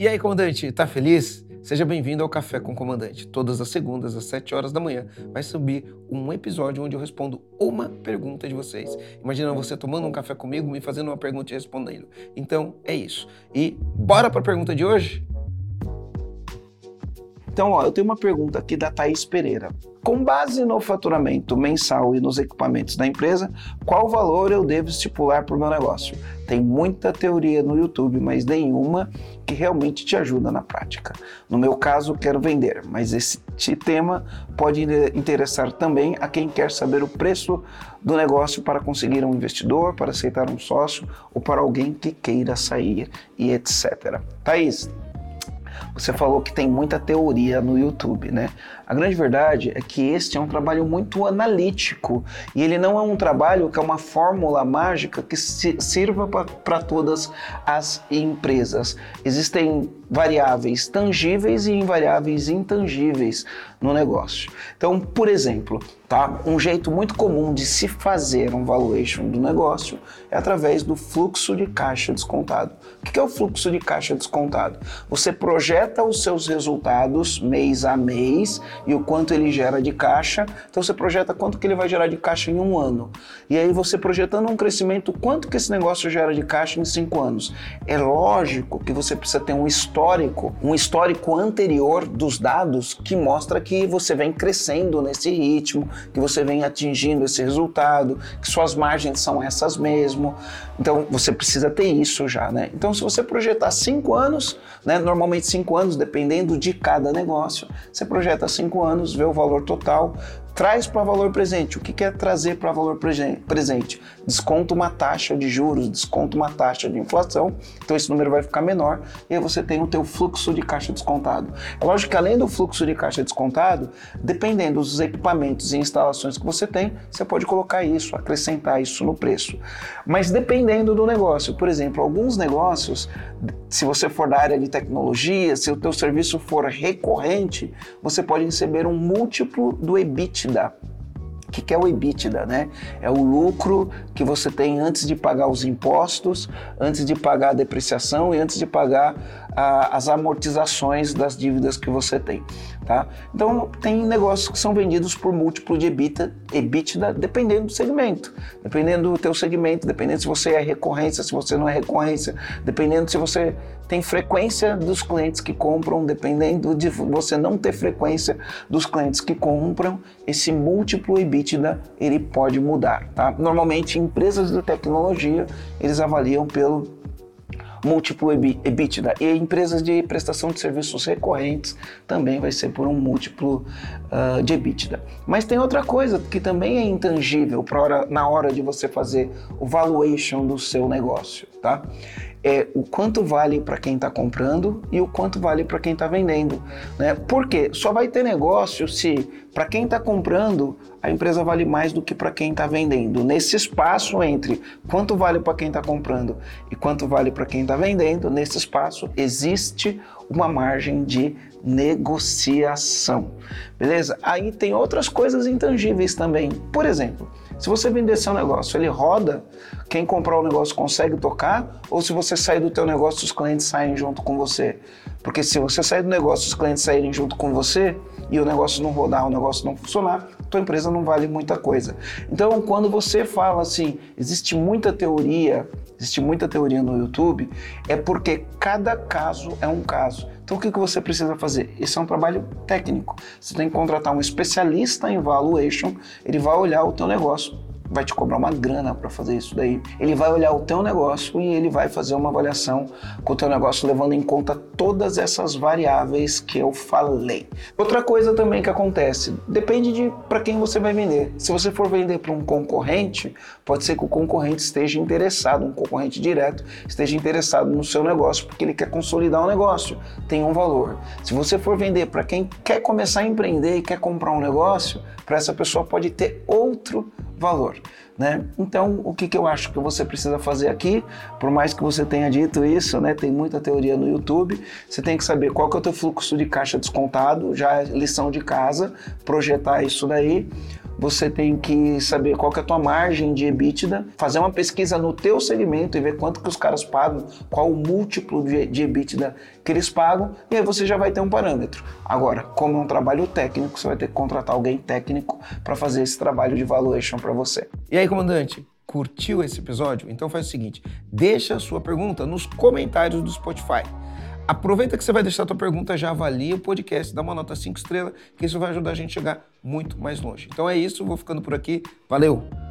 E aí, comandante, tá feliz? Seja bem-vindo ao Café com o Comandante. Todas as segundas, às 7 horas da manhã, vai subir um episódio onde eu respondo uma pergunta de vocês. Imagina você tomando um café comigo, me fazendo uma pergunta e respondendo. Então, é isso. E bora para a pergunta de hoje? Então, ó, eu tenho uma pergunta aqui da Thaís Pereira. Com base no faturamento mensal e nos equipamentos da empresa, qual valor eu devo estipular para o meu negócio? Tem muita teoria no YouTube, mas nenhuma que realmente te ajuda na prática. No meu caso, quero vender, mas esse tema pode interessar também a quem quer saber o preço do negócio para conseguir um investidor, para aceitar um sócio ou para alguém que queira sair e etc. Thaís, você falou que tem muita teoria no YouTube, né? A grande verdade é que este é um trabalho muito analítico e ele não é um trabalho que é uma fórmula mágica que sirva para todas as empresas. Existem variáveis tangíveis e variáveis intangíveis no negócio. Então, por exemplo, tá? Um jeito muito comum de se fazer um valuation do negócio é através do fluxo de caixa descontado. O que é o fluxo de caixa descontado? Você projeta os seus resultados mês a mês e o quanto ele gera de caixa. Então você projeta quanto que ele vai gerar de caixa em um ano. E aí você projetando um crescimento, quanto que esse negócio gera de caixa em cinco anos. É lógico que você precisa ter um histórico, um histórico anterior dos dados que mostra que você vem crescendo nesse ritmo, que você vem atingindo esse resultado, que suas margens são essas mesmo. Então você precisa ter isso já, né? Então se você projetar cinco anos, né, normalmente cinco anos, dependendo de cada negócio, você projeta cinco anos, vê o valor total, traz para valor presente. O que quer trazer para valor presente? Desconta uma taxa de juros, desconta uma taxa de inflação, então esse número vai ficar menor e aí você tem o teu fluxo de caixa descontado. É lógico que além do fluxo de caixa descontado, dependendo dos equipamentos e instalações que você tem, você pode colocar isso, acrescentar isso no preço. Mas dependendo do negócio, por exemplo, alguns negócios, se você for da área de tecnologia, se o teu serviço for recorrente, você pode receber um múltiplo do EBIT EBITDA. O que, que é o EBITDA, né? É o lucro que você tem antes de pagar os impostos, antes de pagar a depreciação e antes de pagar a, as amortizações das dívidas que você tem, tá? Então, tem negócios que são vendidos por múltiplo de EBITDA, EBITDA dependendo do segmento, dependendo do teu segmento, dependendo se você é recorrência, se você não é recorrência, dependendo se você tem frequência dos clientes que compram, dependendo de você não ter frequência dos clientes que compram, esse múltiplo EBITDA ele pode mudar, tá? Normalmente empresas de tecnologia, eles avaliam pelo múltiplo EBITDA. E empresas de prestação de serviços recorrentes também vai ser por um múltiplo uh, de EBITDA. Mas tem outra coisa que também é intangível hora, na hora de você fazer o valuation do seu negócio, tá? É o quanto vale para quem está comprando e o quanto vale para quem está vendendo. Né? Porque só vai ter negócio se para quem está comprando a empresa vale mais do que para quem está vendendo. Nesse espaço entre quanto vale para quem está comprando e quanto vale para quem está vendendo, nesse espaço existe uma margem de negociação. Beleza? Aí tem outras coisas intangíveis também. Por exemplo, se você vender seu negócio, ele roda, quem comprar o negócio consegue tocar, ou se você sair do teu negócio, os clientes saem junto com você. Porque se você sair do negócio, os clientes saírem junto com você e o negócio não rodar, o negócio não funcionar, tua empresa não vale muita coisa. Então, quando você fala assim, existe muita teoria, existe muita teoria no YouTube, é porque cada caso é um caso. Então o que, que você precisa fazer? Esse é um trabalho técnico. Você tem que contratar um especialista em valuation, ele vai olhar o teu negócio vai te cobrar uma grana para fazer isso daí. Ele vai olhar o teu negócio e ele vai fazer uma avaliação com o teu negócio levando em conta todas essas variáveis que eu falei. Outra coisa também que acontece, depende de para quem você vai vender. Se você for vender para um concorrente, pode ser que o concorrente esteja interessado, um concorrente direto, esteja interessado no seu negócio porque ele quer consolidar o um negócio, tem um valor. Se você for vender para quem quer começar a empreender e quer comprar um negócio, para essa pessoa pode ter outro valor. Né? Então, o que, que eu acho que você precisa fazer aqui, por mais que você tenha dito isso, né, tem muita teoria no YouTube, você tem que saber qual que é o teu fluxo de caixa descontado, já é lição de casa, projetar isso daí, você tem que saber qual que é a tua margem de EBITDA, fazer uma pesquisa no teu segmento e ver quanto que os caras pagam, qual o múltiplo de, de EBITDA que eles pagam, e aí você já vai ter um parâmetro. Agora, como é um trabalho técnico, você vai ter que contratar alguém técnico para fazer esse trabalho de valuation para você. E aí, comandante, curtiu esse episódio? Então faz o seguinte, deixa a sua pergunta nos comentários do Spotify. Aproveita que você vai deixar a tua pergunta, já avalia o podcast, dá uma nota 5 estrelas, que isso vai ajudar a gente a chegar muito mais longe. Então é isso, vou ficando por aqui. Valeu!